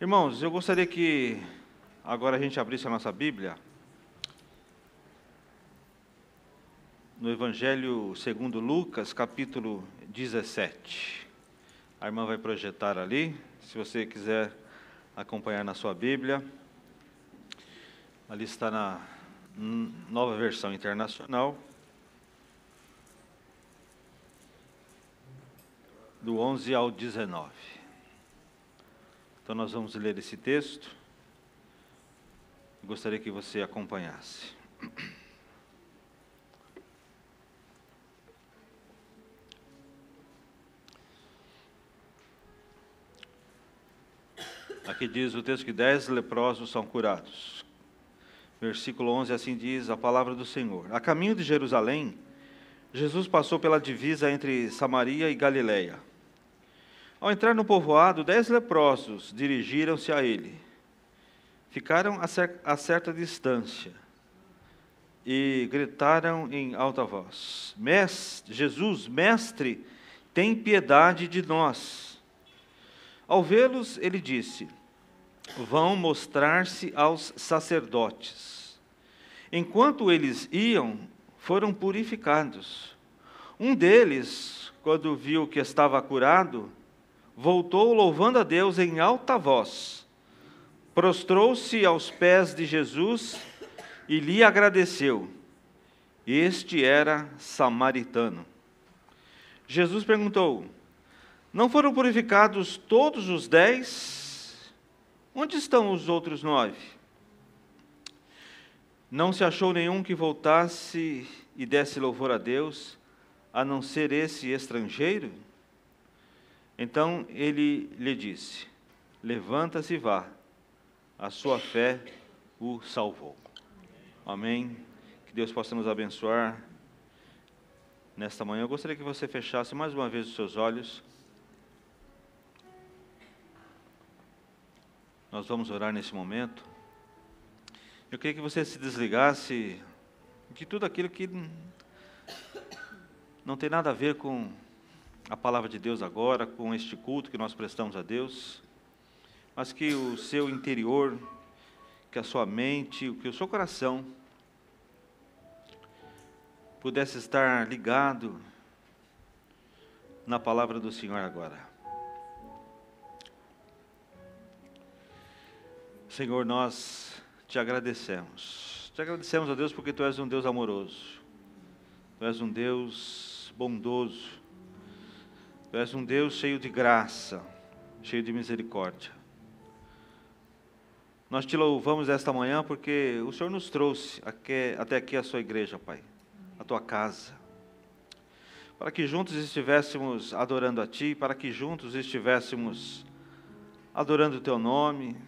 Irmãos, eu gostaria que agora a gente abrisse a nossa Bíblia no Evangelho segundo Lucas, capítulo 17. A irmã vai projetar ali, se você quiser acompanhar na sua Bíblia. Ali está na nova versão internacional. Do 11 ao 19. Então nós vamos ler esse texto. Gostaria que você acompanhasse. Aqui diz o texto que dez leprosos são curados. Versículo 11 assim diz a palavra do Senhor. A caminho de Jerusalém, Jesus passou pela divisa entre Samaria e Galiléia. Ao entrar no povoado, dez leprosos dirigiram-se a ele. Ficaram a certa distância e gritaram em alta voz: Mestre, Jesus, mestre, tem piedade de nós. Ao vê-los, ele disse: Vão mostrar-se aos sacerdotes. Enquanto eles iam, foram purificados. Um deles, quando viu que estava curado, voltou louvando a Deus em alta voz, prostrou-se aos pés de Jesus e lhe agradeceu. Este era samaritano. Jesus perguntou: Não foram purificados todos os dez? Onde estão os outros nove? Não se achou nenhum que voltasse e desse louvor a Deus, a não ser esse estrangeiro? Então ele lhe disse: Levanta-se e vá, a sua fé o salvou. Amém. Que Deus possa nos abençoar nesta manhã. Eu gostaria que você fechasse mais uma vez os seus olhos. Nós vamos orar nesse momento. Eu queria que você se desligasse de tudo aquilo que não tem nada a ver com a palavra de Deus agora, com este culto que nós prestamos a Deus, mas que o seu interior, que a sua mente, que o seu coração pudesse estar ligado na palavra do Senhor agora. Senhor, nós te agradecemos. Te agradecemos a Deus porque tu és um Deus amoroso. Tu és um Deus bondoso. Tu és um Deus cheio de graça, cheio de misericórdia. Nós te louvamos esta manhã porque o Senhor nos trouxe até aqui a sua igreja, Pai, a tua casa, para que juntos estivéssemos adorando a Ti, para que juntos estivéssemos adorando o Teu nome,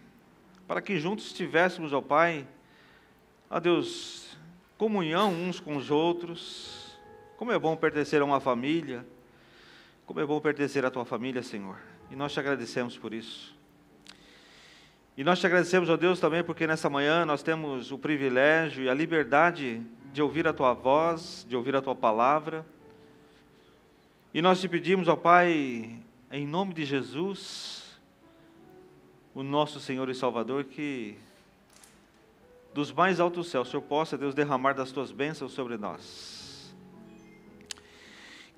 para que juntos estivéssemos, ó Pai, a Deus, comunhão uns com os outros. Como é bom pertencer a uma família. Como é bom pertencer à tua família, Senhor. E nós te agradecemos por isso. E nós te agradecemos, ó Deus, também porque nessa manhã nós temos o privilégio e a liberdade de ouvir a tua voz, de ouvir a tua palavra. E nós te pedimos, ó Pai, em nome de Jesus, o nosso Senhor e Salvador, que dos mais altos céus, o Senhor possa, Deus, derramar das tuas bênçãos sobre nós.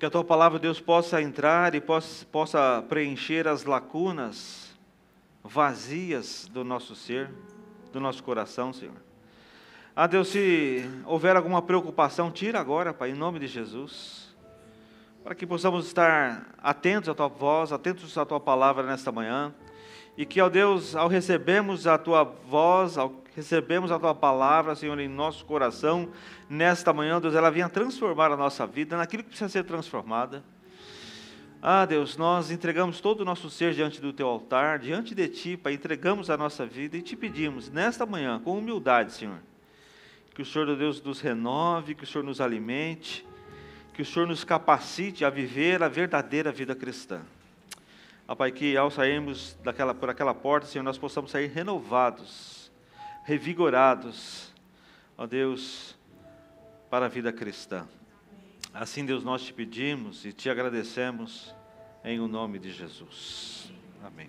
Que a tua palavra, Deus, possa entrar e possa, possa preencher as lacunas vazias do nosso ser, do nosso coração, Senhor. Ah, Deus, se houver alguma preocupação, tira agora, Pai, em nome de Jesus, para que possamos estar atentos à tua voz, atentos à tua palavra nesta manhã, e que, ó Deus, ao recebermos a tua voz, ao recebemos a tua palavra, Senhor, em nosso coração, nesta manhã, Deus, ela venha transformar a nossa vida naquilo que precisa ser transformada. Ah, Deus, nós entregamos todo o nosso ser diante do teu altar, diante de ti, Pai, entregamos a nossa vida e te pedimos, nesta manhã, com humildade, Senhor, que o Senhor, Deus, nos renove, que o Senhor nos alimente, que o Senhor nos capacite a viver a verdadeira vida cristã. Ah, Pai, que ao sairmos daquela, por aquela porta, Senhor, nós possamos sair renovados, revigorados, ó Deus, para a vida cristã. Assim, Deus, nós te pedimos e te agradecemos em o nome de Jesus. Amém.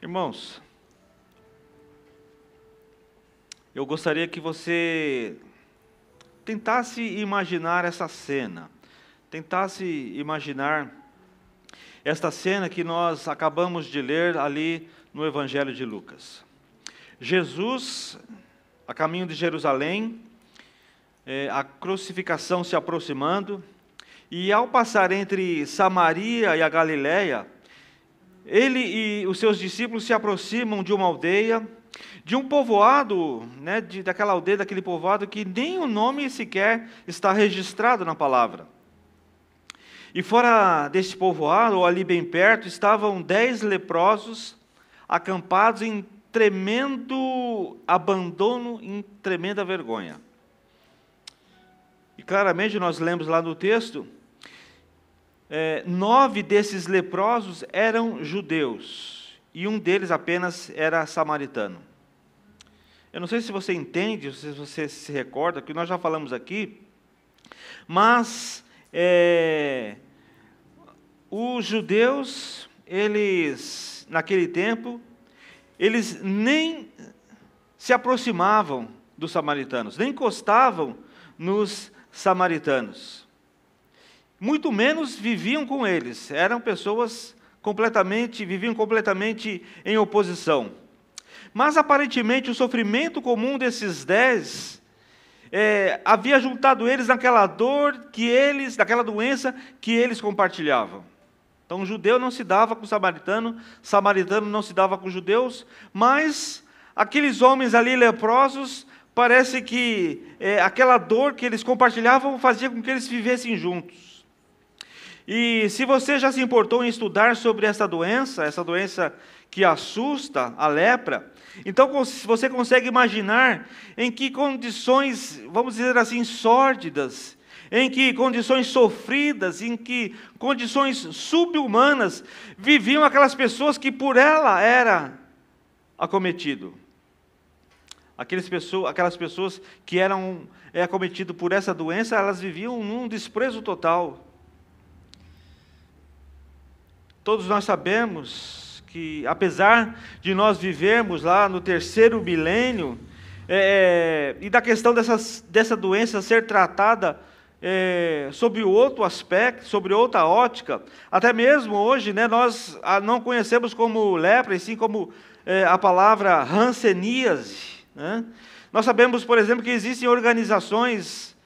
Irmãos, eu gostaria que você tentasse imaginar essa cena, tentasse imaginar esta cena que nós acabamos de ler ali no Evangelho de Lucas. Jesus, a caminho de Jerusalém, é, a crucificação se aproximando, e ao passar entre Samaria e a Galiléia, ele e os seus discípulos se aproximam de uma aldeia, de um povoado, né, de, daquela aldeia, daquele povoado que nem o nome sequer está registrado na palavra. E fora desse povoado, ou ali bem perto, estavam dez leprosos acampados em tremendo abandono, em tremenda vergonha. E claramente nós lemos lá no texto, é, nove desses leprosos eram judeus, e um deles apenas era samaritano. Eu não sei se você entende, se você se recorda, que nós já falamos aqui, mas é, os judeus, eles, naquele tempo, eles nem se aproximavam dos samaritanos, nem encostavam nos samaritanos. Muito menos viviam com eles, eram pessoas completamente, viviam completamente em oposição. Mas aparentemente o sofrimento comum desses dez é, havia juntado eles naquela dor que eles, naquela doença que eles compartilhavam. Então, o judeu não se dava com o samaritano, samaritano não se dava com os judeus, mas aqueles homens ali leprosos, parece que é, aquela dor que eles compartilhavam fazia com que eles vivessem juntos. E se você já se importou em estudar sobre essa doença, essa doença que assusta, a lepra, então você consegue imaginar em que condições, vamos dizer assim, sórdidas, em que condições sofridas, em que condições subhumanas viviam aquelas pessoas que por ela era acometido. Aquelas pessoas, aquelas pessoas que eram é, acometidas por essa doença, elas viviam num desprezo total. Todos nós sabemos que, apesar de nós vivermos lá no terceiro milênio, é, é, e da questão dessas, dessa doença ser tratada é, sobre outro aspecto, sobre outra ótica, até mesmo hoje né, nós não conhecemos como lepra, e sim como é, a palavra hanseníase. Né? Nós sabemos, por exemplo, que existem organizações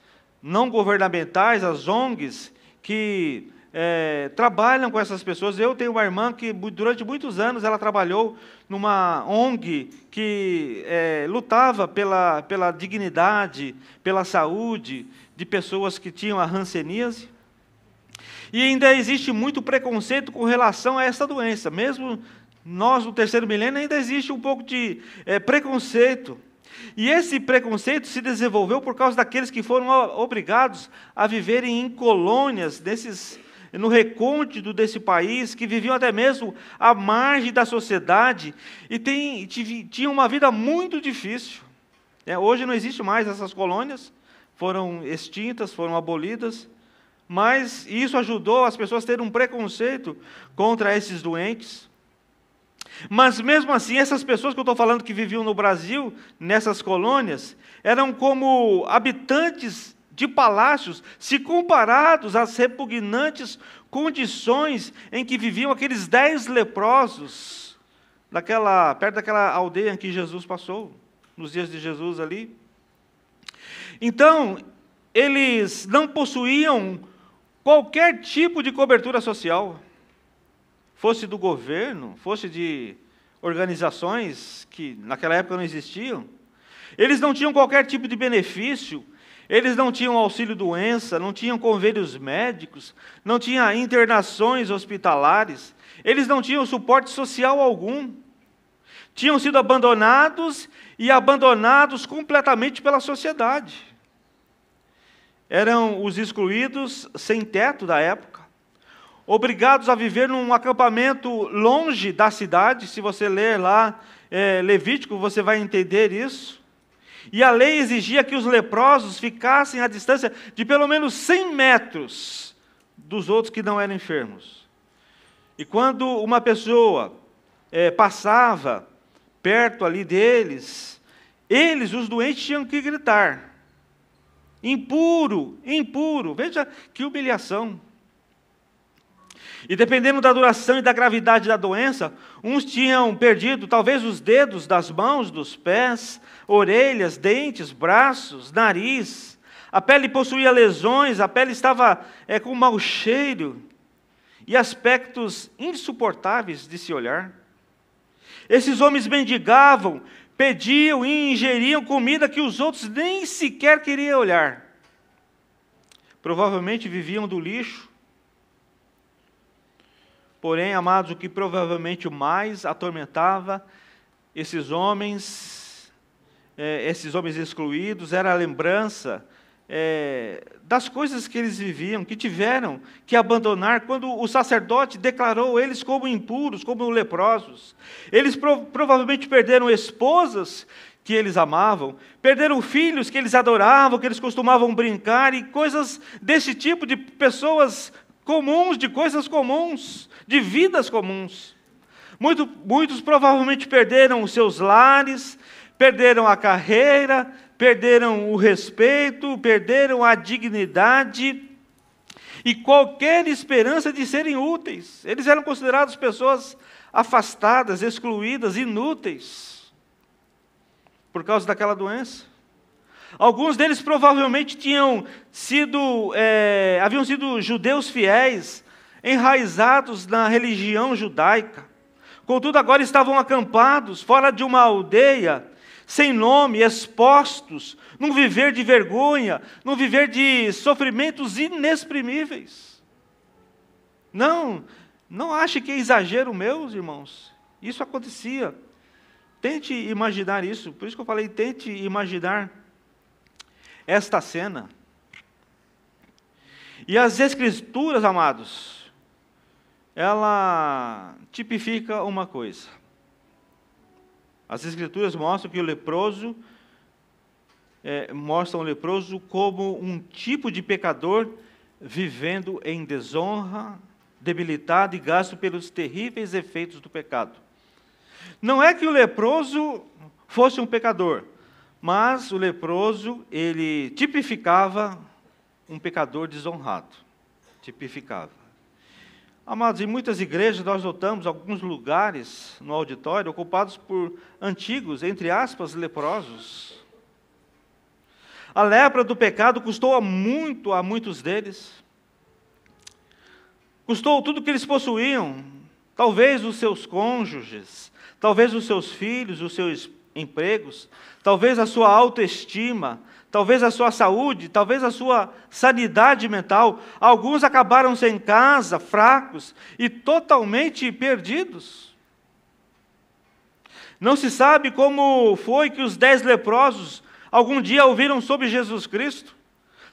não governamentais, as ONGs, que é, trabalham com essas pessoas. Eu tenho uma irmã que durante muitos anos ela trabalhou numa ONG que é, lutava pela, pela dignidade, pela saúde de pessoas que tinham a hanseníase. E ainda existe muito preconceito com relação a essa doença. Mesmo nós, no terceiro milênio, ainda existe um pouco de é, preconceito. E esse preconceito se desenvolveu por causa daqueles que foram obrigados a viverem em colônias, nesses no recôndito desse país, que viviam até mesmo à margem da sociedade e tinham uma vida muito difícil. É, hoje não existe mais essas colônias, foram extintas, foram abolidas, mas isso ajudou as pessoas a terem um preconceito contra esses doentes. Mas mesmo assim, essas pessoas que eu estou falando que viviam no Brasil, nessas colônias, eram como habitantes de palácios, se comparados às repugnantes condições em que viviam aqueles dez leprosos, daquela, perto daquela aldeia em que Jesus passou, nos dias de Jesus ali. Então, eles não possuíam qualquer tipo de cobertura social, fosse do governo, fosse de organizações que naquela época não existiam. Eles não tinham qualquer tipo de benefício, eles não tinham auxílio doença, não tinham convênios médicos, não tinham internações hospitalares, eles não tinham suporte social algum. Tinham sido abandonados e abandonados completamente pela sociedade. Eram os excluídos sem teto da época, obrigados a viver num acampamento longe da cidade. Se você ler lá é, Levítico, você vai entender isso. E a lei exigia que os leprosos ficassem à distância de pelo menos 100 metros dos outros que não eram enfermos. E quando uma pessoa é, passava perto ali deles, eles, os doentes, tinham que gritar: impuro, impuro. Veja que humilhação. E dependendo da duração e da gravidade da doença, uns tinham perdido talvez os dedos das mãos, dos pés, orelhas, dentes, braços, nariz. A pele possuía lesões, a pele estava é, com mau cheiro e aspectos insuportáveis de se olhar. Esses homens mendigavam, pediam e ingeriam comida que os outros nem sequer queriam olhar. Provavelmente viviam do lixo. Porém, amados, o que provavelmente mais atormentava esses homens, é, esses homens excluídos, era a lembrança é, das coisas que eles viviam, que tiveram que abandonar quando o sacerdote declarou eles como impuros, como leprosos. Eles prov provavelmente perderam esposas que eles amavam, perderam filhos que eles adoravam, que eles costumavam brincar, e coisas desse tipo de pessoas comuns, de coisas comuns, de vidas comuns. Muito, muitos provavelmente perderam os seus lares, perderam a carreira, perderam o respeito, perderam a dignidade e qualquer esperança de serem úteis. Eles eram considerados pessoas afastadas, excluídas, inúteis, por causa daquela doença. Alguns deles provavelmente tinham sido, é, haviam sido judeus fiéis, enraizados na religião judaica. Contudo, agora estavam acampados fora de uma aldeia sem nome, expostos, num viver de vergonha, num viver de sofrimentos inexprimíveis. Não, não ache que é exagero, meus irmãos. Isso acontecia. Tente imaginar isso. Por isso que eu falei, tente imaginar esta cena. E as escrituras, amados, ela tipifica uma coisa. As Escrituras mostram que o leproso, é, mostram o leproso como um tipo de pecador vivendo em desonra, debilitado e gasto pelos terríveis efeitos do pecado. Não é que o leproso fosse um pecador, mas o leproso, ele tipificava um pecador desonrado. Tipificava. Amados, em muitas igrejas nós notamos alguns lugares no auditório ocupados por antigos, entre aspas, leprosos. A lepra do pecado custou muito a muitos deles. Custou tudo que eles possuíam, talvez os seus cônjuges, talvez os seus filhos, os seus empregos, talvez a sua autoestima, talvez a sua saúde, talvez a sua sanidade mental. Alguns acabaram sem casa, fracos e totalmente perdidos. Não se sabe como foi que os dez leprosos algum dia ouviram sobre Jesus Cristo.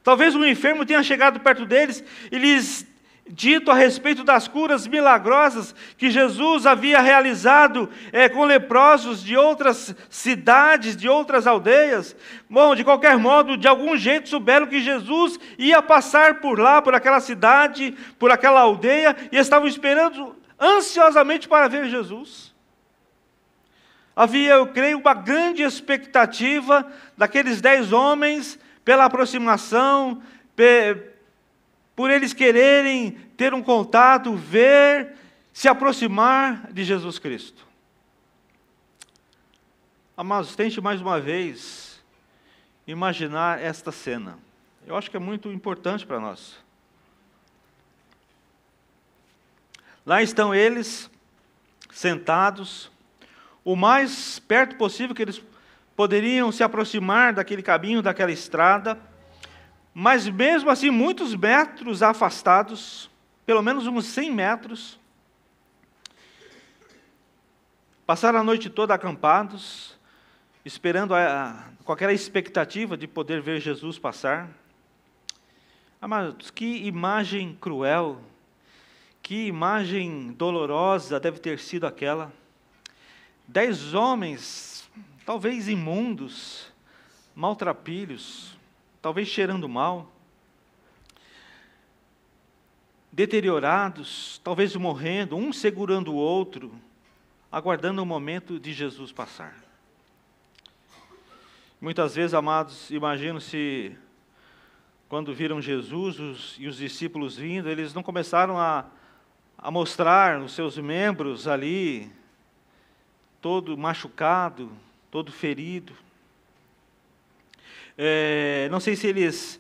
Talvez um enfermo tenha chegado perto deles e lhes dito a respeito das curas milagrosas que Jesus havia realizado é, com leprosos de outras cidades, de outras aldeias. Bom, de qualquer modo, de algum jeito souberam que Jesus ia passar por lá, por aquela cidade, por aquela aldeia, e estavam esperando ansiosamente para ver Jesus. Havia, eu creio, uma grande expectativa daqueles dez homens pela aproximação, por eles quererem ter um contato, ver, se aproximar de Jesus Cristo. Amados, tente mais uma vez imaginar esta cena. Eu acho que é muito importante para nós. Lá estão eles, sentados, o mais perto possível que eles poderiam se aproximar daquele caminho, daquela estrada mas mesmo assim, muitos metros afastados, pelo menos uns 100 metros, passaram a noite toda acampados, esperando a, com aquela expectativa de poder ver Jesus passar. Amados, que imagem cruel, que imagem dolorosa deve ter sido aquela. Dez homens, talvez imundos, maltrapilhos, talvez cheirando mal, deteriorados, talvez morrendo, um segurando o outro, aguardando o momento de Jesus passar. Muitas vezes, amados, imagino se quando viram Jesus os, e os discípulos vindo, eles não começaram a, a mostrar os seus membros ali, todo machucado, todo ferido. É, não sei se eles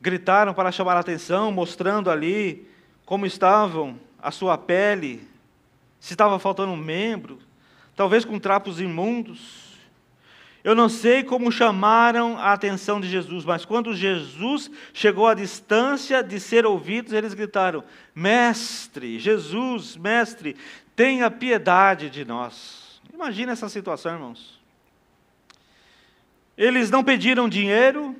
gritaram para chamar a atenção, mostrando ali como estavam a sua pele, se estava faltando um membro, talvez com trapos imundos. Eu não sei como chamaram a atenção de Jesus, mas quando Jesus chegou à distância de ser ouvidos, eles gritaram: Mestre, Jesus, Mestre, tenha piedade de nós. Imagina essa situação, irmãos. Eles não pediram dinheiro,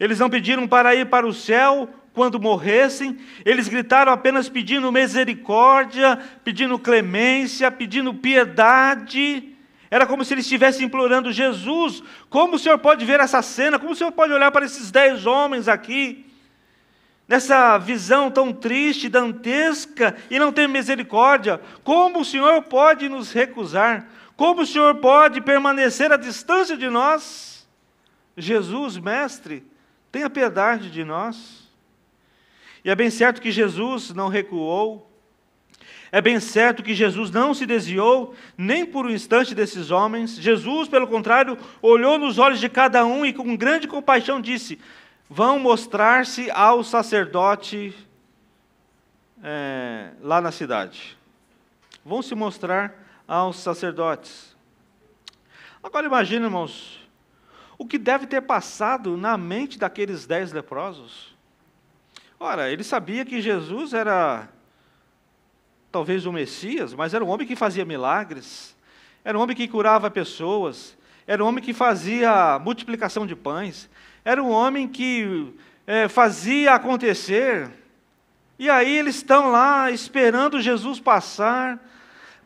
eles não pediram para ir para o céu quando morressem, eles gritaram apenas pedindo misericórdia, pedindo clemência, pedindo piedade. Era como se eles estivessem implorando: Jesus, como o Senhor pode ver essa cena? Como o Senhor pode olhar para esses dez homens aqui, nessa visão tão triste, dantesca, e não ter misericórdia? Como o Senhor pode nos recusar? Como o Senhor pode permanecer à distância de nós? Jesus, Mestre, tenha piedade de nós. E é bem certo que Jesus não recuou, é bem certo que Jesus não se desviou nem por um instante desses homens. Jesus, pelo contrário, olhou nos olhos de cada um e com grande compaixão disse: Vão mostrar-se ao sacerdote é, lá na cidade. Vão se mostrar aos sacerdotes. Agora imagine, irmãos, o que deve ter passado na mente daqueles dez leprosos. Ora, ele sabia que Jesus era talvez o Messias, mas era um homem que fazia milagres, era um homem que curava pessoas, era um homem que fazia multiplicação de pães, era um homem que é, fazia acontecer. E aí eles estão lá esperando Jesus passar,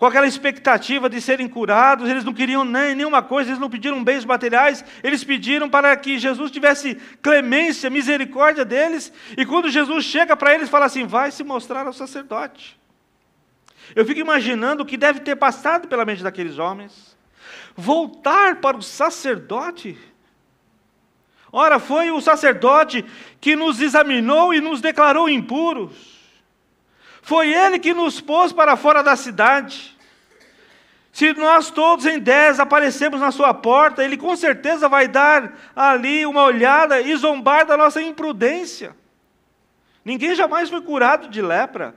com aquela expectativa de serem curados, eles não queriam nem nenhuma coisa, eles não pediram bens materiais, eles pediram para que Jesus tivesse clemência, misericórdia deles, e quando Jesus chega para eles, fala assim: vai se mostrar ao sacerdote. Eu fico imaginando o que deve ter passado pela mente daqueles homens. Voltar para o sacerdote. Ora, foi o sacerdote que nos examinou e nos declarou impuros. Foi ele que nos pôs para fora da cidade. Se nós todos em dez aparecemos na sua porta, ele com certeza vai dar ali uma olhada e zombar da nossa imprudência. Ninguém jamais foi curado de lepra.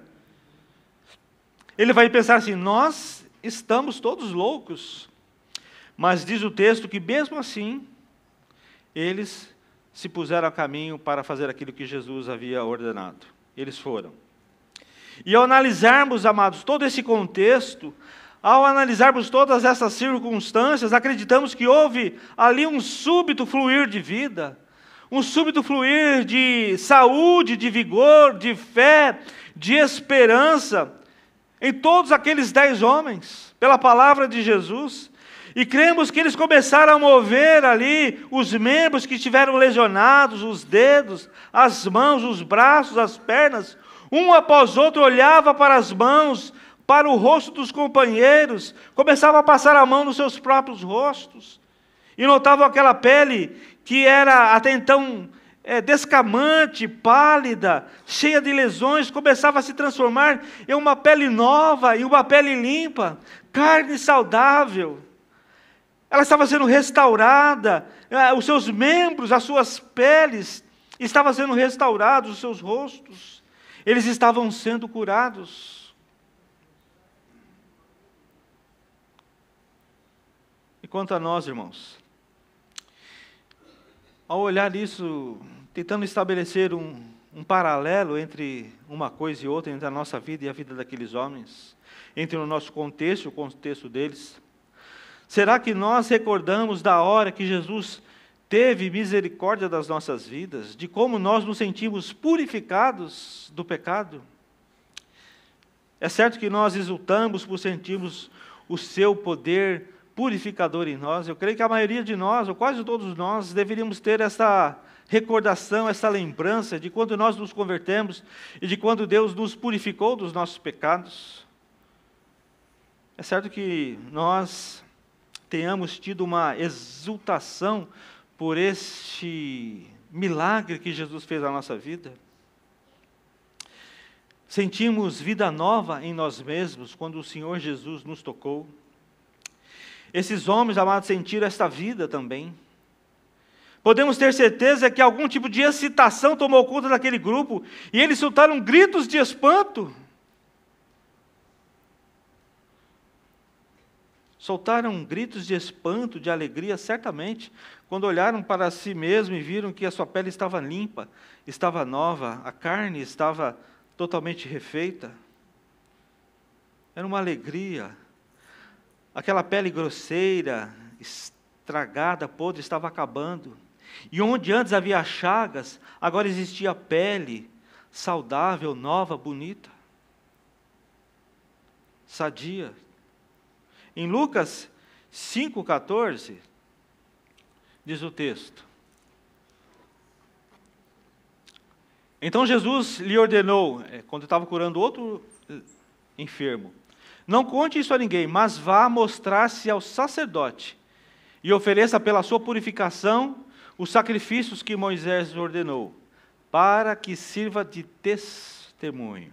Ele vai pensar assim: nós estamos todos loucos. Mas diz o texto que, mesmo assim, eles se puseram a caminho para fazer aquilo que Jesus havia ordenado. Eles foram. E ao analisarmos, amados, todo esse contexto, ao analisarmos todas essas circunstâncias, acreditamos que houve ali um súbito fluir de vida, um súbito fluir de saúde, de vigor, de fé, de esperança, em todos aqueles dez homens, pela palavra de Jesus, e cremos que eles começaram a mover ali os membros que estiveram lesionados, os dedos, as mãos, os braços, as pernas, um após outro olhava para as mãos, para o rosto dos companheiros, começava a passar a mão nos seus próprios rostos, e notavam aquela pele que era até então é, descamante, pálida, cheia de lesões, começava a se transformar em uma pele nova, em uma pele limpa, carne saudável. Ela estava sendo restaurada, é, os seus membros, as suas peles estavam sendo restaurados, os seus rostos, eles estavam sendo curados. E quanto a nós, irmãos, ao olhar isso, tentando estabelecer um, um paralelo entre uma coisa e outra, entre a nossa vida e a vida daqueles homens, entre o nosso contexto e o contexto deles, será que nós recordamos da hora que Jesus teve misericórdia das nossas vidas, de como nós nos sentimos purificados do pecado? É certo que nós exultamos por sentirmos o seu poder purificador em nós. Eu creio que a maioria de nós, ou quase todos nós, deveríamos ter essa recordação, essa lembrança de quando nós nos convertemos e de quando Deus nos purificou dos nossos pecados. É certo que nós tenhamos tido uma exultação por este milagre que Jesus fez na nossa vida. Sentimos vida nova em nós mesmos quando o Senhor Jesus nos tocou. Esses homens, amados, sentiram esta vida também. Podemos ter certeza que algum tipo de excitação tomou conta daquele grupo e eles soltaram gritos de espanto. Soltaram gritos de espanto, de alegria, certamente, quando olharam para si mesmos e viram que a sua pele estava limpa, estava nova, a carne estava totalmente refeita. Era uma alegria. Aquela pele grosseira, estragada, podre, estava acabando. E onde antes havia chagas, agora existia pele saudável, nova, bonita, sadia. Em Lucas 5,14, diz o texto: Então Jesus lhe ordenou, é, quando estava curando outro é, enfermo, não conte isso a ninguém, mas vá mostrar-se ao sacerdote e ofereça pela sua purificação os sacrifícios que Moisés ordenou, para que sirva de testemunho.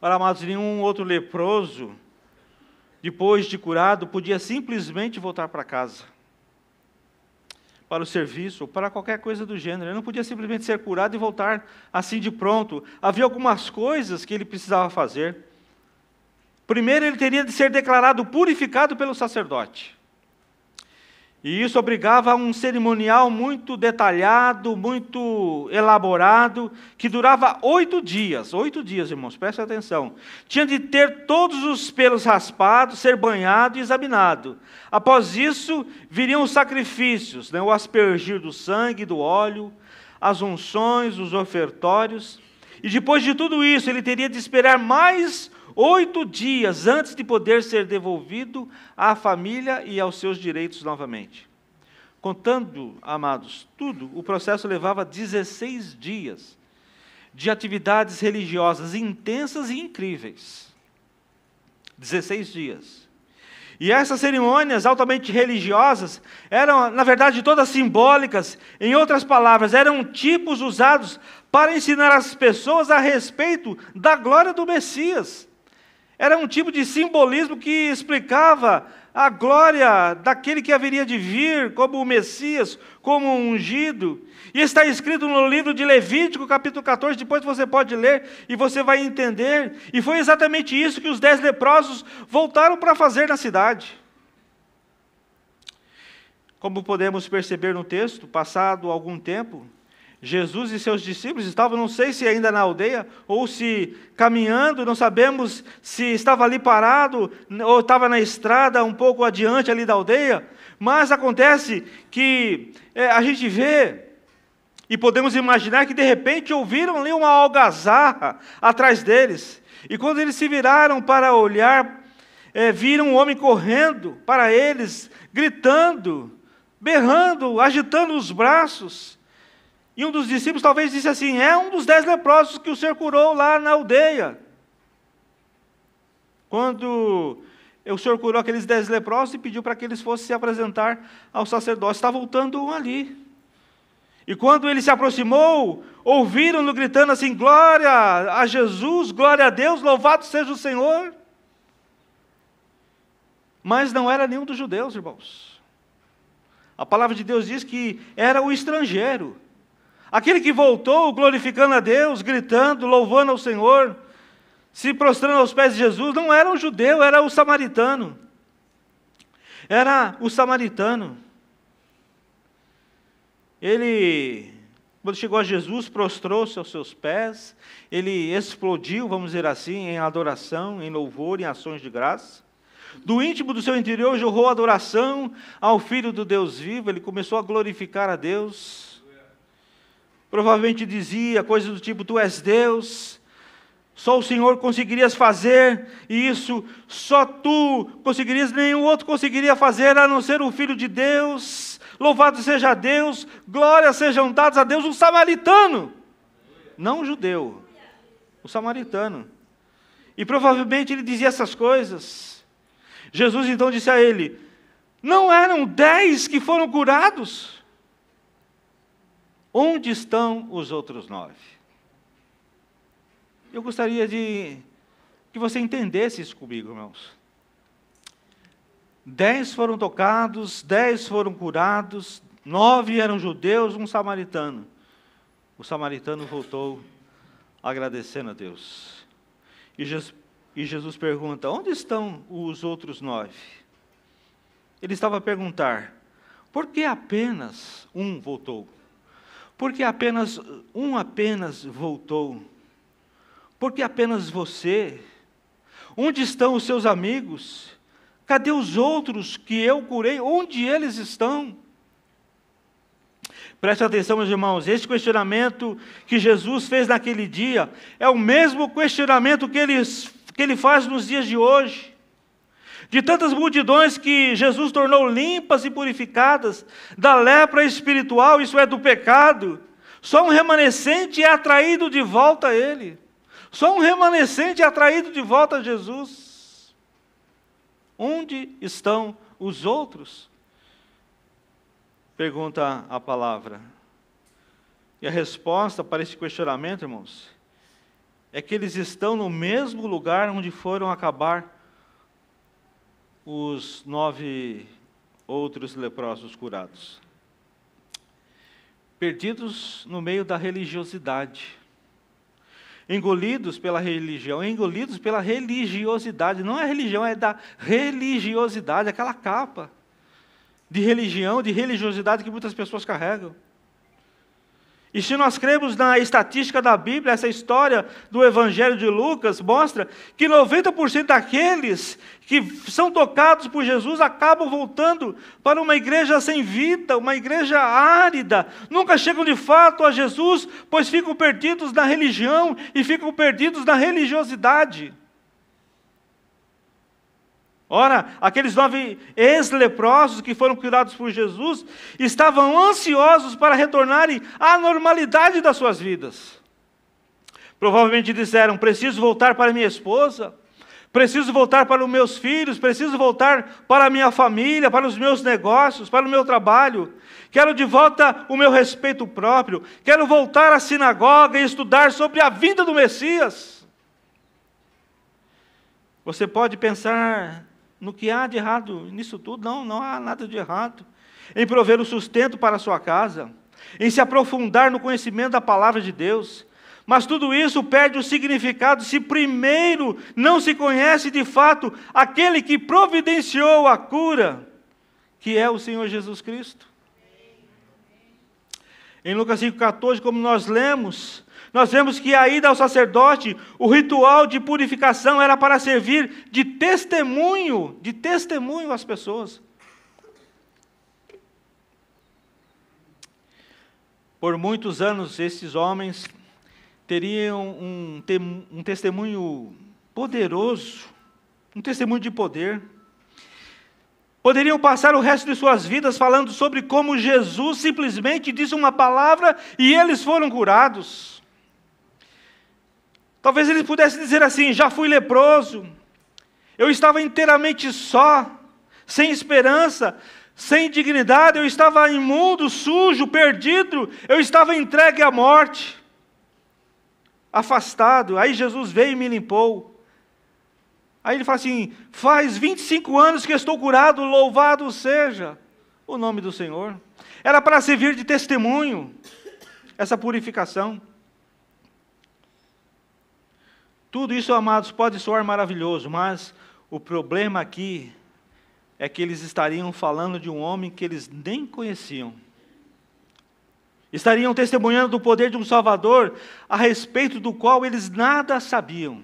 Ora, amados, nenhum outro leproso depois de curado, podia simplesmente voltar para casa, para o serviço, ou para qualquer coisa do gênero. Ele não podia simplesmente ser curado e voltar assim de pronto. Havia algumas coisas que ele precisava fazer. Primeiro, ele teria de ser declarado purificado pelo sacerdote. E isso obrigava a um cerimonial muito detalhado, muito elaborado, que durava oito dias. Oito dias, irmãos, preste atenção. Tinha de ter todos os pelos raspados, ser banhado e examinado. Após isso, viriam os sacrifícios, né, o aspergir do sangue, do óleo, as unções, os ofertórios. E depois de tudo isso, ele teria de esperar mais oito dias antes de poder ser devolvido à família e aos seus direitos novamente. Contando, amados, tudo, o processo levava 16 dias de atividades religiosas intensas e incríveis. 16 dias. E essas cerimônias altamente religiosas eram, na verdade, todas simbólicas. Em outras palavras, eram tipos usados para ensinar as pessoas a respeito da glória do Messias. Era um tipo de simbolismo que explicava a glória daquele que haveria de vir como o Messias, como ungido. E está escrito no livro de Levítico, capítulo 14, depois você pode ler e você vai entender. E foi exatamente isso que os dez leprosos voltaram para fazer na cidade. Como podemos perceber no texto, passado algum tempo, Jesus e seus discípulos estavam, não sei se ainda na aldeia ou se caminhando, não sabemos se estava ali parado ou estava na estrada um pouco adiante ali da aldeia, mas acontece que é, a gente vê e podemos imaginar que de repente ouviram ali uma algazarra atrás deles, e quando eles se viraram para olhar, é, viram um homem correndo para eles, gritando, berrando, agitando os braços. E um dos discípulos talvez disse assim: é um dos dez leprosos que o Senhor curou lá na aldeia. Quando o Senhor curou aqueles dez leprosos e pediu para que eles fossem se apresentar ao sacerdócio, está voltando um ali. E quando ele se aproximou, ouviram-no gritando assim: Glória a Jesus, glória a Deus, louvado seja o Senhor. Mas não era nenhum dos judeus, irmãos. A palavra de Deus diz que era o estrangeiro. Aquele que voltou glorificando a Deus, gritando, louvando ao Senhor, se prostrando aos pés de Jesus, não era um judeu, era o samaritano. Era o samaritano. Ele, quando chegou a Jesus, prostrou-se aos seus pés, ele explodiu, vamos dizer assim, em adoração, em louvor, em ações de graça. Do íntimo do seu interior jorrou adoração ao Filho do Deus vivo, ele começou a glorificar a Deus Provavelmente dizia coisas do tipo: Tu és Deus, só o Senhor conseguirias fazer isso, só tu conseguirias, nenhum outro conseguiria fazer a não ser o Filho de Deus. Louvado seja Deus, glórias sejam dadas a Deus, um samaritano, não um judeu, o samaritano. E provavelmente ele dizia essas coisas. Jesus então disse a ele: Não eram dez que foram curados? Onde estão os outros nove? Eu gostaria de que você entendesse isso comigo, irmãos. Dez foram tocados, dez foram curados, nove eram judeus, um samaritano. O samaritano voltou agradecendo a Deus. E Jesus, e Jesus pergunta: Onde estão os outros nove? Ele estava a perguntar: Por que apenas um voltou? Por que apenas um apenas voltou? Por que apenas você? Onde estão os seus amigos? Cadê os outros que eu curei? Onde eles estão? Preste atenção, meus irmãos, este questionamento que Jesus fez naquele dia é o mesmo questionamento que ele, que ele faz nos dias de hoje. De tantas multidões que Jesus tornou limpas e purificadas da lepra espiritual, isso é, do pecado, só um remanescente é atraído de volta a Ele. Só um remanescente é atraído de volta a Jesus. Onde estão os outros? Pergunta a palavra. E a resposta para esse questionamento, irmãos, é que eles estão no mesmo lugar onde foram acabar os nove outros leprosos curados. Perdidos no meio da religiosidade. Engolidos pela religião, engolidos pela religiosidade. Não é religião, é da religiosidade, aquela capa de religião, de religiosidade que muitas pessoas carregam. E se nós cremos na estatística da Bíblia, essa história do Evangelho de Lucas mostra que 90% daqueles que são tocados por Jesus acabam voltando para uma igreja sem vida, uma igreja árida. Nunca chegam de fato a Jesus, pois ficam perdidos na religião e ficam perdidos na religiosidade. Ora, aqueles nove ex-leprosos que foram curados por Jesus estavam ansiosos para retornarem à normalidade das suas vidas. Provavelmente disseram: preciso voltar para minha esposa, preciso voltar para os meus filhos, preciso voltar para a minha família, para os meus negócios, para o meu trabalho. Quero de volta o meu respeito próprio, quero voltar à sinagoga e estudar sobre a vida do Messias. Você pode pensar no que há de errado nisso tudo. Não, não há nada de errado. Em prover o sustento para a sua casa, em se aprofundar no conhecimento da palavra de Deus. Mas tudo isso perde o significado se primeiro não se conhece de fato aquele que providenciou a cura, que é o Senhor Jesus Cristo. Em Lucas 5,14, como nós lemos, nós vemos que a ida ao sacerdote, o ritual de purificação era para servir de testemunho, de testemunho às pessoas. Por muitos anos, esses homens teriam um, um testemunho poderoso, um testemunho de poder. Poderiam passar o resto de suas vidas falando sobre como Jesus simplesmente disse uma palavra e eles foram curados. Talvez ele pudesse dizer assim: já fui leproso, eu estava inteiramente só, sem esperança, sem dignidade, eu estava imundo, sujo, perdido, eu estava entregue à morte, afastado. Aí Jesus veio e me limpou. Aí ele fala assim: faz 25 anos que estou curado, louvado seja o nome do Senhor. Era para servir de testemunho essa purificação. Tudo isso, amados, pode soar maravilhoso, mas o problema aqui é que eles estariam falando de um homem que eles nem conheciam. Estariam testemunhando do poder de um Salvador a respeito do qual eles nada sabiam.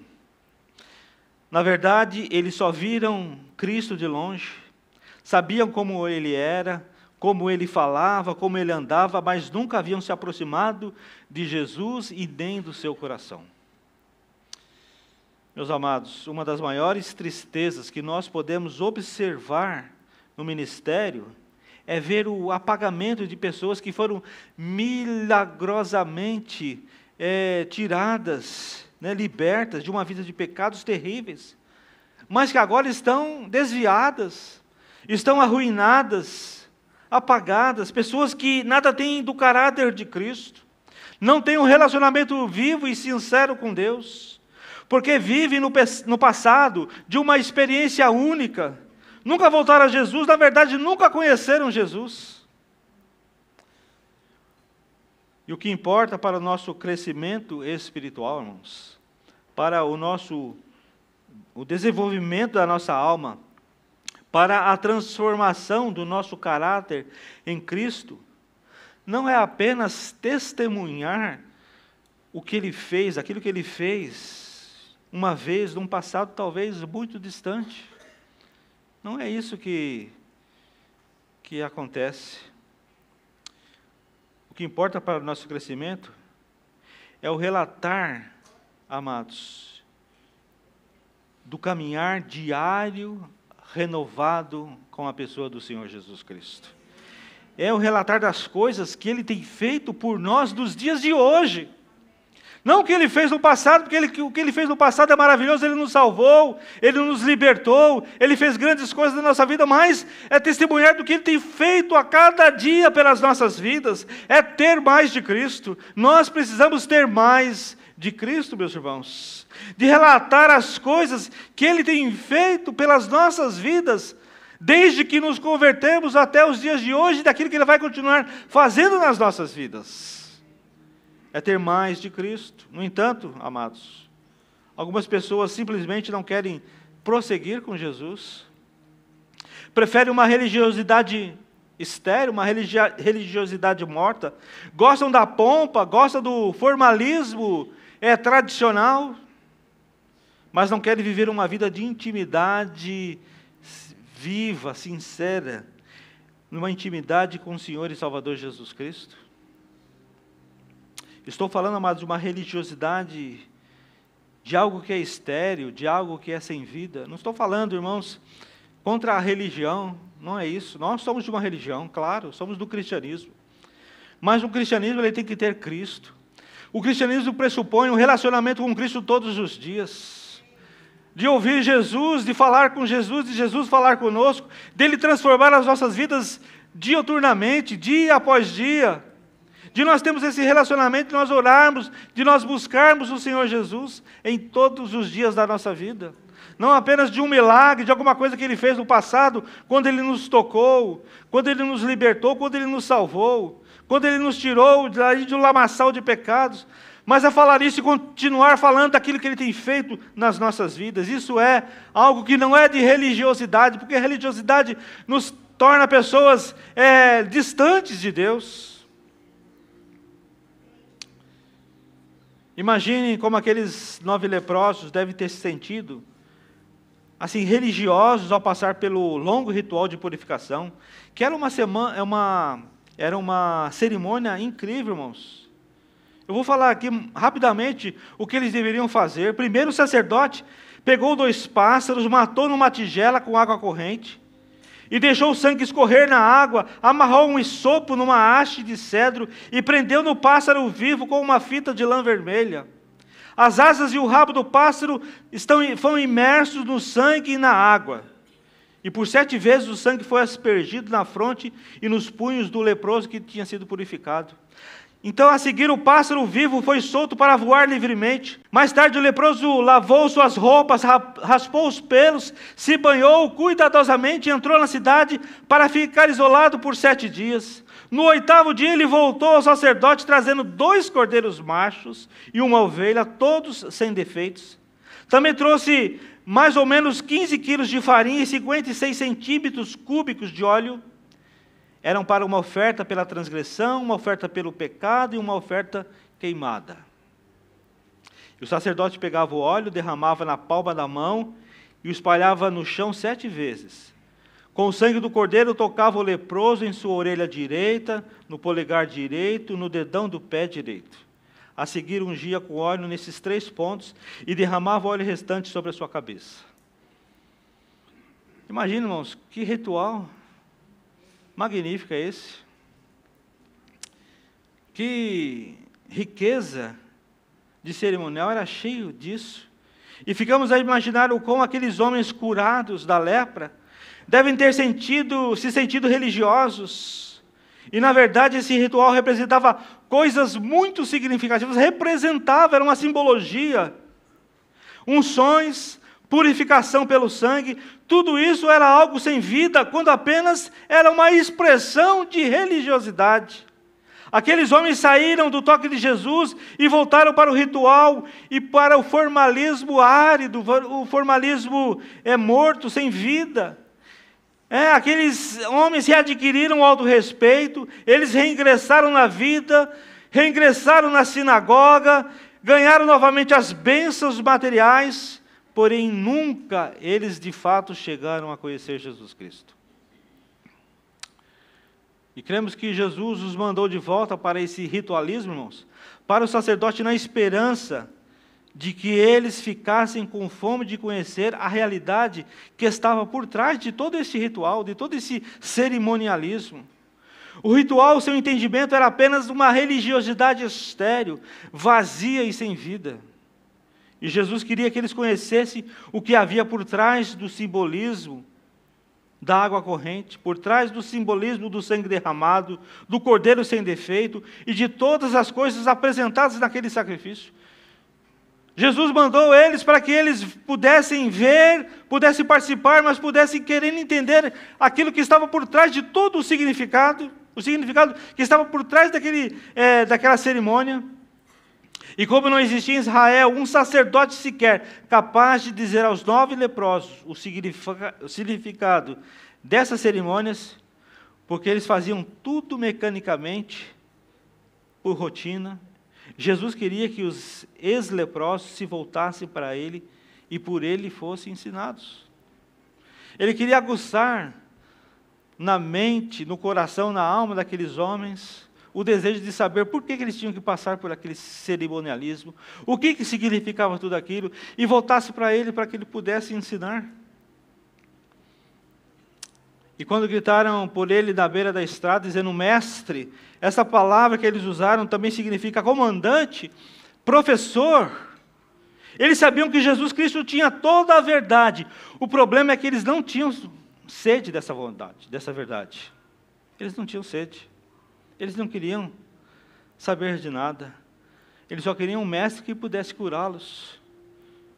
Na verdade, eles só viram Cristo de longe, sabiam como ele era, como ele falava, como ele andava, mas nunca haviam se aproximado de Jesus e nem do seu coração. Meus amados, uma das maiores tristezas que nós podemos observar no ministério é ver o apagamento de pessoas que foram milagrosamente é, tiradas, né, libertas de uma vida de pecados terríveis. mas que agora estão desviadas, estão arruinadas, apagadas, pessoas que nada têm do caráter de Cristo, não têm um relacionamento vivo e sincero com Deus, porque vivem no, no passado de uma experiência única, nunca voltaram a Jesus, na verdade nunca conheceram Jesus. E o que importa para o nosso crescimento espiritual, irmãos, para o nosso o desenvolvimento da nossa alma, para a transformação do nosso caráter em Cristo, não é apenas testemunhar o que ele fez, aquilo que ele fez uma vez, num passado talvez muito distante. Não é isso que, que acontece. O que importa para o nosso crescimento é o relatar, amados, do caminhar diário renovado com a pessoa do Senhor Jesus Cristo. É o relatar das coisas que Ele tem feito por nós nos dias de hoje. Não o que Ele fez no passado, porque ele, o que Ele fez no passado é maravilhoso, Ele nos salvou, Ele nos libertou, Ele fez grandes coisas na nossa vida, mas é testemunhar do que Ele tem feito a cada dia pelas nossas vidas, é ter mais de Cristo. Nós precisamos ter mais de Cristo, meus irmãos, de relatar as coisas que Ele tem feito pelas nossas vidas, desde que nos convertemos até os dias de hoje, daquilo que Ele vai continuar fazendo nas nossas vidas. É ter mais de Cristo. No entanto, amados, algumas pessoas simplesmente não querem prosseguir com Jesus, preferem uma religiosidade estéreo, uma religiosidade morta, gostam da pompa, gostam do formalismo é tradicional, mas não querem viver uma vida de intimidade viva, sincera, numa intimidade com o Senhor e Salvador Jesus Cristo. Estou falando, amados, de uma religiosidade, de algo que é estéreo, de algo que é sem vida. Não estou falando, irmãos, contra a religião, não é isso. Nós somos de uma religião, claro, somos do cristianismo. Mas o cristianismo ele tem que ter Cristo. O cristianismo pressupõe um relacionamento com Cristo todos os dias. De ouvir Jesus, de falar com Jesus, de Jesus falar conosco, dele transformar as nossas vidas dioturnamente, dia após dia. De nós termos esse relacionamento, de nós orarmos, de nós buscarmos o Senhor Jesus em todos os dias da nossa vida. Não apenas de um milagre, de alguma coisa que Ele fez no passado, quando Ele nos tocou, quando Ele nos libertou, quando Ele nos salvou, quando Ele nos tirou de um lamaçal de pecados, mas a falar isso e continuar falando daquilo que Ele tem feito nas nossas vidas. Isso é algo que não é de religiosidade, porque a religiosidade nos torna pessoas é, distantes de Deus. Imaginem como aqueles nove leprosos devem ter se sentido, assim, religiosos ao passar pelo longo ritual de purificação, que era uma semana, é uma era uma cerimônia incrível, irmãos. Eu vou falar aqui rapidamente o que eles deveriam fazer. Primeiro, o sacerdote pegou dois pássaros, matou numa tigela com água corrente e deixou o sangue escorrer na água, amarrou um esopo numa haste de cedro e prendeu no pássaro vivo com uma fita de lã vermelha. As asas e o rabo do pássaro estão, foram imersos no sangue e na água. E por sete vezes o sangue foi aspergido na fronte e nos punhos do leproso que tinha sido purificado. Então, a seguir, o pássaro vivo foi solto para voar livremente. Mais tarde, o leproso lavou suas roupas, raspou os pelos, se banhou cuidadosamente e entrou na cidade para ficar isolado por sete dias. No oitavo dia, ele voltou ao sacerdote trazendo dois cordeiros machos e uma ovelha, todos sem defeitos. Também trouxe mais ou menos 15 quilos de farinha e 56 centímetros cúbicos de óleo eram para uma oferta pela transgressão, uma oferta pelo pecado e uma oferta queimada. E o sacerdote pegava o óleo, derramava na palma da mão e o espalhava no chão sete vezes. Com o sangue do cordeiro tocava o leproso em sua orelha direita, no polegar direito, no dedão do pé direito. A seguir, ungia com óleo nesses três pontos e derramava o óleo restante sobre a sua cabeça. Imagina, irmãos, que ritual magnífico é esse. Que riqueza de cerimonial era cheio disso. E ficamos a imaginar o como aqueles homens curados da lepra devem ter sentido, se sentido religiosos. E na verdade esse ritual representava coisas muito significativas, representava, era uma simbologia. Unções, purificação pelo sangue, tudo isso era algo sem vida, quando apenas era uma expressão de religiosidade. Aqueles homens saíram do toque de Jesus e voltaram para o ritual e para o formalismo árido, o formalismo é morto, sem vida. É, aqueles homens readquiriram o auto-respeito, eles reingressaram na vida, reingressaram na sinagoga, ganharam novamente as bênçãos materiais, porém nunca eles de fato chegaram a conhecer Jesus Cristo. E cremos que Jesus os mandou de volta para esse ritualismo, irmãos, para o sacerdote na esperança de que eles ficassem com fome de conhecer a realidade que estava por trás de todo esse ritual, de todo esse cerimonialismo. O ritual, seu entendimento, era apenas uma religiosidade estéril, vazia e sem vida. E Jesus queria que eles conhecessem o que havia por trás do simbolismo da água corrente, por trás do simbolismo do sangue derramado, do cordeiro sem defeito e de todas as coisas apresentadas naquele sacrifício. Jesus mandou eles para que eles pudessem ver, pudessem participar, mas pudessem querer entender aquilo que estava por trás de todo o significado, o significado que estava por trás daquele, é, daquela cerimônia. E como não existia em Israel um sacerdote sequer capaz de dizer aos nove leprosos o significado dessas cerimônias, porque eles faziam tudo mecanicamente, por rotina, Jesus queria que os ex-leprosos se voltassem para ele e por ele fossem ensinados. Ele queria aguçar na mente, no coração, na alma daqueles homens o desejo de saber por que, que eles tinham que passar por aquele cerimonialismo, o que, que significava tudo aquilo, e voltasse para ele para que ele pudesse ensinar. E quando gritaram por ele na beira da estrada, dizendo mestre, essa palavra que eles usaram também significa comandante, professor. Eles sabiam que Jesus Cristo tinha toda a verdade. O problema é que eles não tinham sede dessa vontade, dessa verdade. Eles não tinham sede. Eles não queriam saber de nada. Eles só queriam um mestre que pudesse curá-los.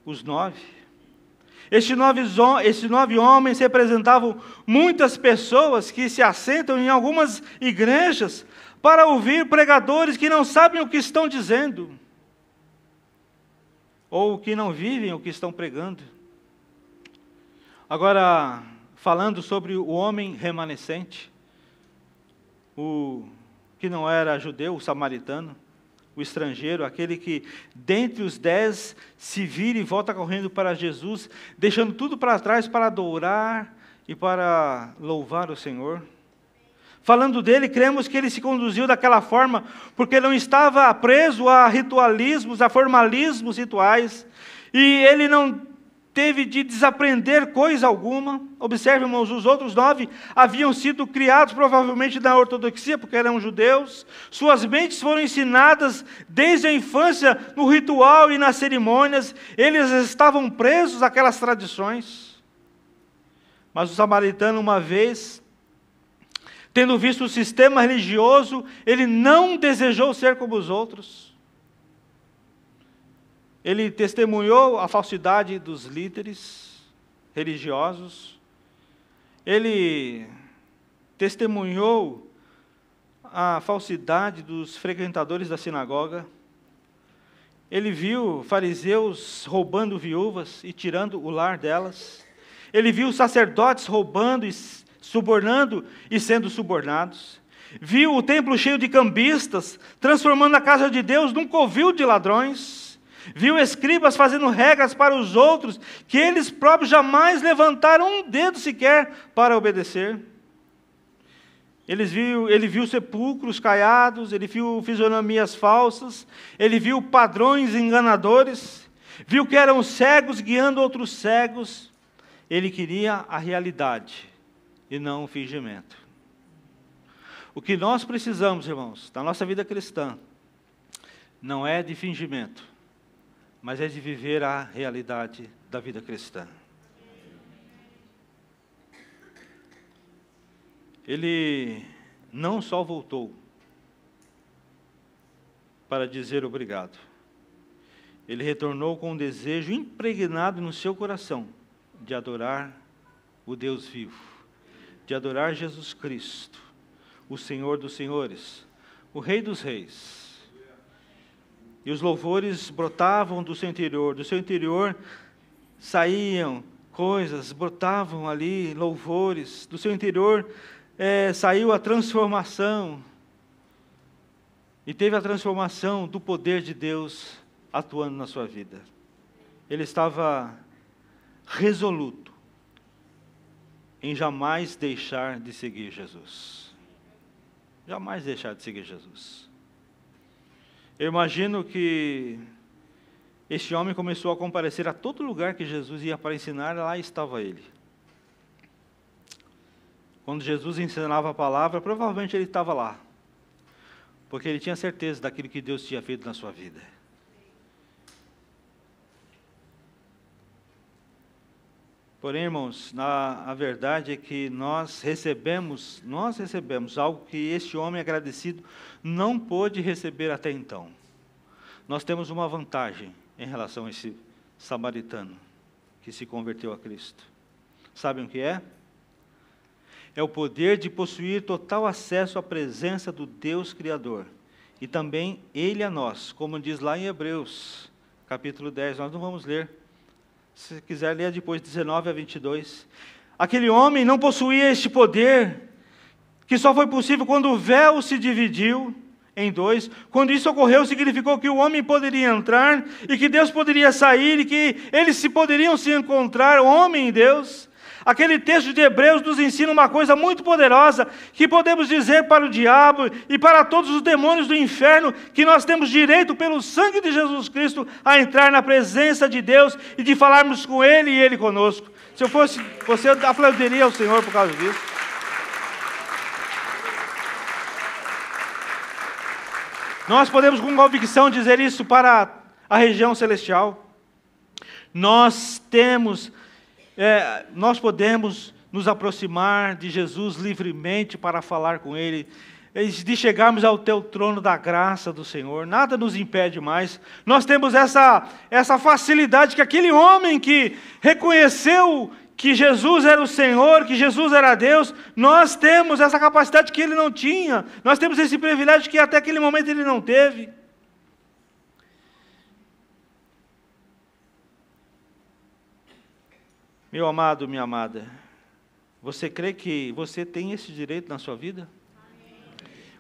Os nove. Estes nove, nove homens representavam muitas pessoas que se assentam em algumas igrejas para ouvir pregadores que não sabem o que estão dizendo, ou que não vivem o que estão pregando. Agora, falando sobre o homem remanescente, o que não era judeu, o samaritano, o estrangeiro, aquele que dentre os dez se vira e volta correndo para Jesus, deixando tudo para trás para adorar e para louvar o Senhor. Falando dele, cremos que ele se conduziu daquela forma porque não estava preso a ritualismos, a formalismos rituais, e ele não teve de desaprender coisa alguma. Observe, irmãos, os outros nove haviam sido criados provavelmente na ortodoxia, porque eram judeus. Suas mentes foram ensinadas desde a infância no ritual e nas cerimônias. Eles estavam presos àquelas tradições. Mas o samaritano, uma vez, tendo visto o sistema religioso, ele não desejou ser como os outros. Ele testemunhou a falsidade dos líderes religiosos. Ele testemunhou a falsidade dos frequentadores da sinagoga. Ele viu fariseus roubando viúvas e tirando o lar delas. Ele viu sacerdotes roubando e subornando e sendo subornados. Viu o templo cheio de cambistas, transformando a casa de Deus num covil de ladrões Viu escribas fazendo regras para os outros, que eles próprios jamais levantaram um dedo sequer para obedecer. Eles viu, ele viu sepulcros caiados, ele viu fisionomias falsas, ele viu padrões enganadores, viu que eram cegos guiando outros cegos. Ele queria a realidade e não o fingimento. O que nós precisamos, irmãos, na nossa vida cristã, não é de fingimento, mas é de viver a realidade da vida cristã. Ele não só voltou para dizer obrigado, ele retornou com um desejo impregnado no seu coração de adorar o Deus vivo, de adorar Jesus Cristo, o Senhor dos Senhores, o Rei dos Reis. E os louvores brotavam do seu interior, do seu interior saíam coisas, brotavam ali louvores, do seu interior é, saiu a transformação. E teve a transformação do poder de Deus atuando na sua vida. Ele estava resoluto em jamais deixar de seguir Jesus. Jamais deixar de seguir Jesus. Eu imagino que este homem começou a comparecer a todo lugar que Jesus ia para ensinar, lá estava ele. Quando Jesus ensinava a palavra, provavelmente ele estava lá, porque ele tinha certeza daquilo que Deus tinha feito na sua vida. Porém, irmãos, na, a verdade é que nós recebemos, nós recebemos algo que este homem agradecido não pôde receber até então. Nós temos uma vantagem em relação a esse samaritano que se converteu a Cristo. Sabem o que é? É o poder de possuir total acesso à presença do Deus Criador e também Ele a nós, como diz lá em Hebreus, capítulo 10. Nós não vamos ler se quiser ler depois 19 a 22. Aquele homem não possuía este poder, que só foi possível quando o véu se dividiu em dois. Quando isso ocorreu, significou que o homem poderia entrar e que Deus poderia sair e que eles se poderiam se encontrar, homem e Deus. Aquele texto de Hebreus nos ensina uma coisa muito poderosa, que podemos dizer para o diabo e para todos os demônios do inferno que nós temos direito, pelo sangue de Jesus Cristo, a entrar na presença de Deus e de falarmos com Ele e Ele conosco. Se eu fosse você, eu aplaudiria ao Senhor por causa disso. Nós podemos com convicção dizer isso para a região celestial. Nós temos é, nós podemos nos aproximar de Jesus livremente para falar com Ele, de chegarmos ao teu trono da graça do Senhor, nada nos impede mais. Nós temos essa, essa facilidade que aquele homem que reconheceu que Jesus era o Senhor, que Jesus era Deus, nós temos essa capacidade que ele não tinha, nós temos esse privilégio que até aquele momento ele não teve. Meu amado, minha amada, você crê que você tem esse direito na sua vida?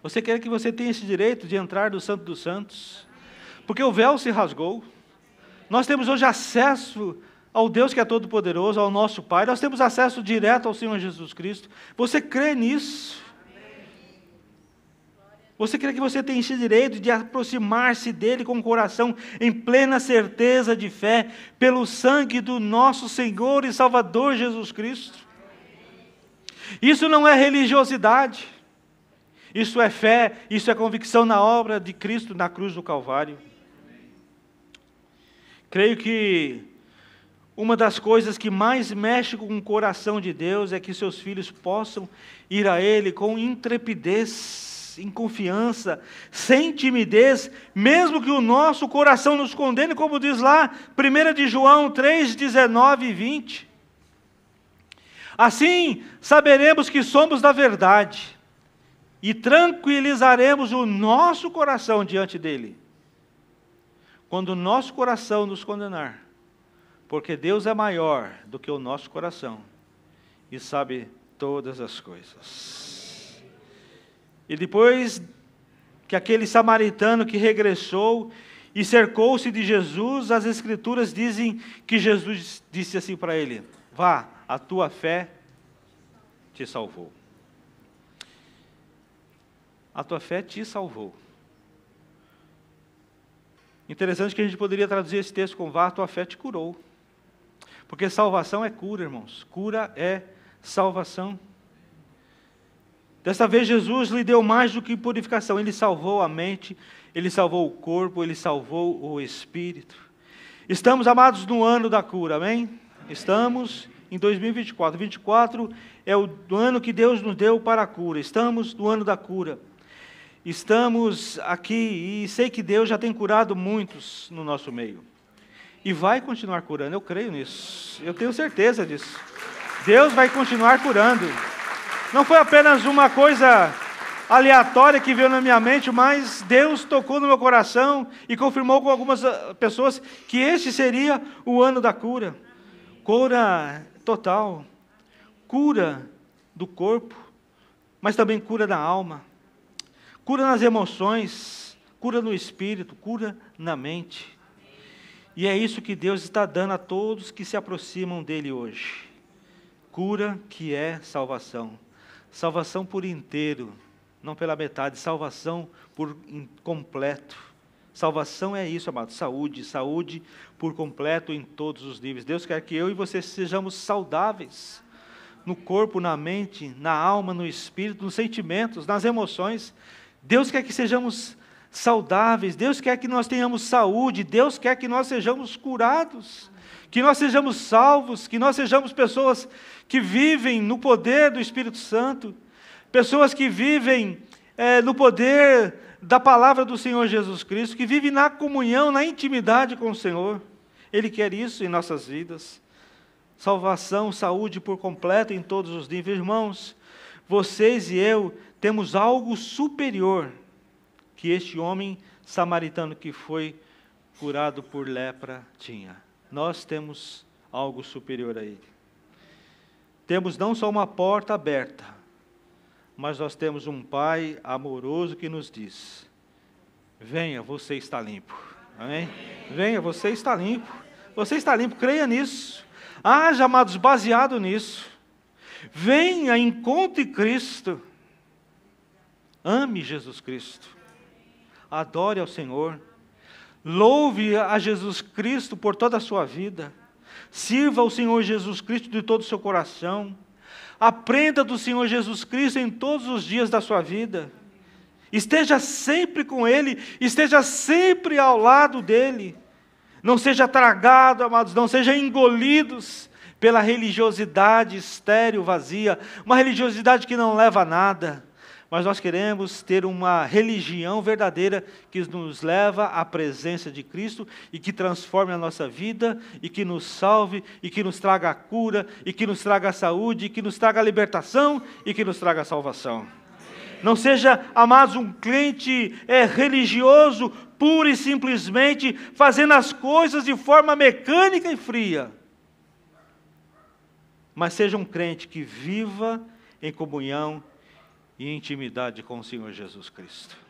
Você crê que você tem esse direito de entrar no Santo dos Santos? Porque o véu se rasgou. Nós temos hoje acesso ao Deus que é todo-poderoso, ao nosso Pai. Nós temos acesso direto ao Senhor Jesus Cristo. Você crê nisso? Você crê que você tem esse direito de aproximar-se dele com o coração em plena certeza de fé, pelo sangue do nosso Senhor e Salvador Jesus Cristo? Isso não é religiosidade, isso é fé, isso é convicção na obra de Cristo na cruz do Calvário. Creio que uma das coisas que mais mexe com o coração de Deus é que seus filhos possam ir a Ele com intrepidez em confiança, sem timidez, mesmo que o nosso coração nos condene, como diz lá 1 de João 3, 19 e 20. Assim, saberemos que somos da verdade e tranquilizaremos o nosso coração diante dele. Quando o nosso coração nos condenar, porque Deus é maior do que o nosso coração e sabe todas as coisas. E depois que aquele samaritano que regressou e cercou-se de Jesus, as Escrituras dizem que Jesus disse assim para ele: Vá, a tua fé te salvou. A tua fé te salvou. Interessante que a gente poderia traduzir esse texto com vá, a tua fé te curou. Porque salvação é cura, irmãos. Cura é salvação. Desta vez, Jesus lhe deu mais do que purificação, ele salvou a mente, ele salvou o corpo, ele salvou o espírito. Estamos, amados, no ano da cura, amém? Estamos em 2024. 24 é o ano que Deus nos deu para a cura. Estamos no ano da cura. Estamos aqui e sei que Deus já tem curado muitos no nosso meio. E vai continuar curando, eu creio nisso. Eu tenho certeza disso. Deus vai continuar curando. Não foi apenas uma coisa aleatória que veio na minha mente, mas Deus tocou no meu coração e confirmou com algumas ah, pessoas que este seria o ano da cura. Cura total, cura do corpo, mas também cura da alma, cura nas emoções, cura no espírito, cura na mente. E é isso que Deus está dando a todos que se aproximam dele hoje. Cura que é salvação. Salvação por inteiro não pela metade, salvação por completo. Salvação é isso, amado, saúde, saúde por completo em todos os níveis. Deus quer que eu e você sejamos saudáveis no corpo, na mente, na alma, no espírito, nos sentimentos, nas emoções. Deus quer que sejamos saudáveis, Deus quer que nós tenhamos saúde, Deus quer que nós sejamos curados, que nós sejamos salvos, que nós sejamos pessoas que vivem no poder do Espírito Santo pessoas que vivem é, no poder da palavra do Senhor Jesus Cristo, que vivem na comunhão, na intimidade com o Senhor. Ele quer isso em nossas vidas. Salvação, saúde por completo em todos os níveis. Irmãos, vocês e eu temos algo superior que este homem samaritano que foi curado por lepra tinha. Nós temos algo superior a ele. Temos não só uma porta aberta, mas nós temos um Pai amoroso que nos diz: Venha, você está limpo. Amém? Venha, você está limpo. Você está limpo, creia nisso. Haja, amados, baseado nisso. Venha, encontre Cristo. Ame Jesus Cristo. Adore ao Senhor. Louve a Jesus Cristo por toda a sua vida. Sirva ao Senhor Jesus Cristo de todo o seu coração. Aprenda do Senhor Jesus Cristo em todos os dias da sua vida. Esteja sempre com Ele, esteja sempre ao lado dEle. Não seja tragado, amados, não seja engolidos pela religiosidade estéril, vazia, uma religiosidade que não leva a nada mas nós queremos ter uma religião verdadeira que nos leva à presença de Cristo e que transforme a nossa vida e que nos salve e que nos traga a cura e que nos traga a saúde e que nos traga a libertação e que nos traga a salvação. Não seja, amados, um crente é, religioso, pura e simplesmente fazendo as coisas de forma mecânica e fria. Mas seja um crente que viva em comunhão e intimidade com o Senhor Jesus Cristo.